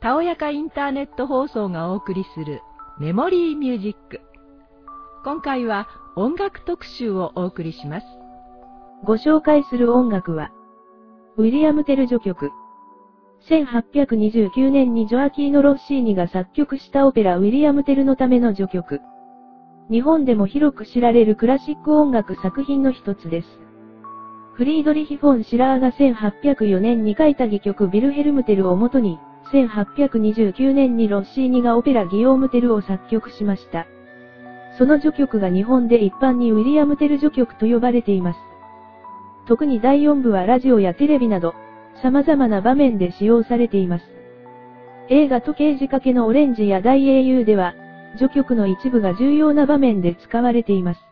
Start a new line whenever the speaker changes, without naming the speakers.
たおやかインターネット放送がお送りするメモリーミュージック。今回は音楽特集をお送りします。
ご紹介する音楽は、ウィリアム・テル序曲。1829年にジョアキーノ・ロッシーニが作曲したオペラウィリアム・テルのための序曲。日本でも広く知られるクラシック音楽作品の一つです。フリードリヒ・フォン・シラーが1804年に書いた戯曲ビルヘルムテルをもとに、1829年にロッシーニがオペラギオームテルを作曲しました。その序曲が日本で一般にウィリアム・テル序曲と呼ばれています。特に第4部はラジオやテレビなど、様々な場面で使用されています。映画時計仕掛けのオレンジや大英雄では、序曲の一部が重要な場面で使われています。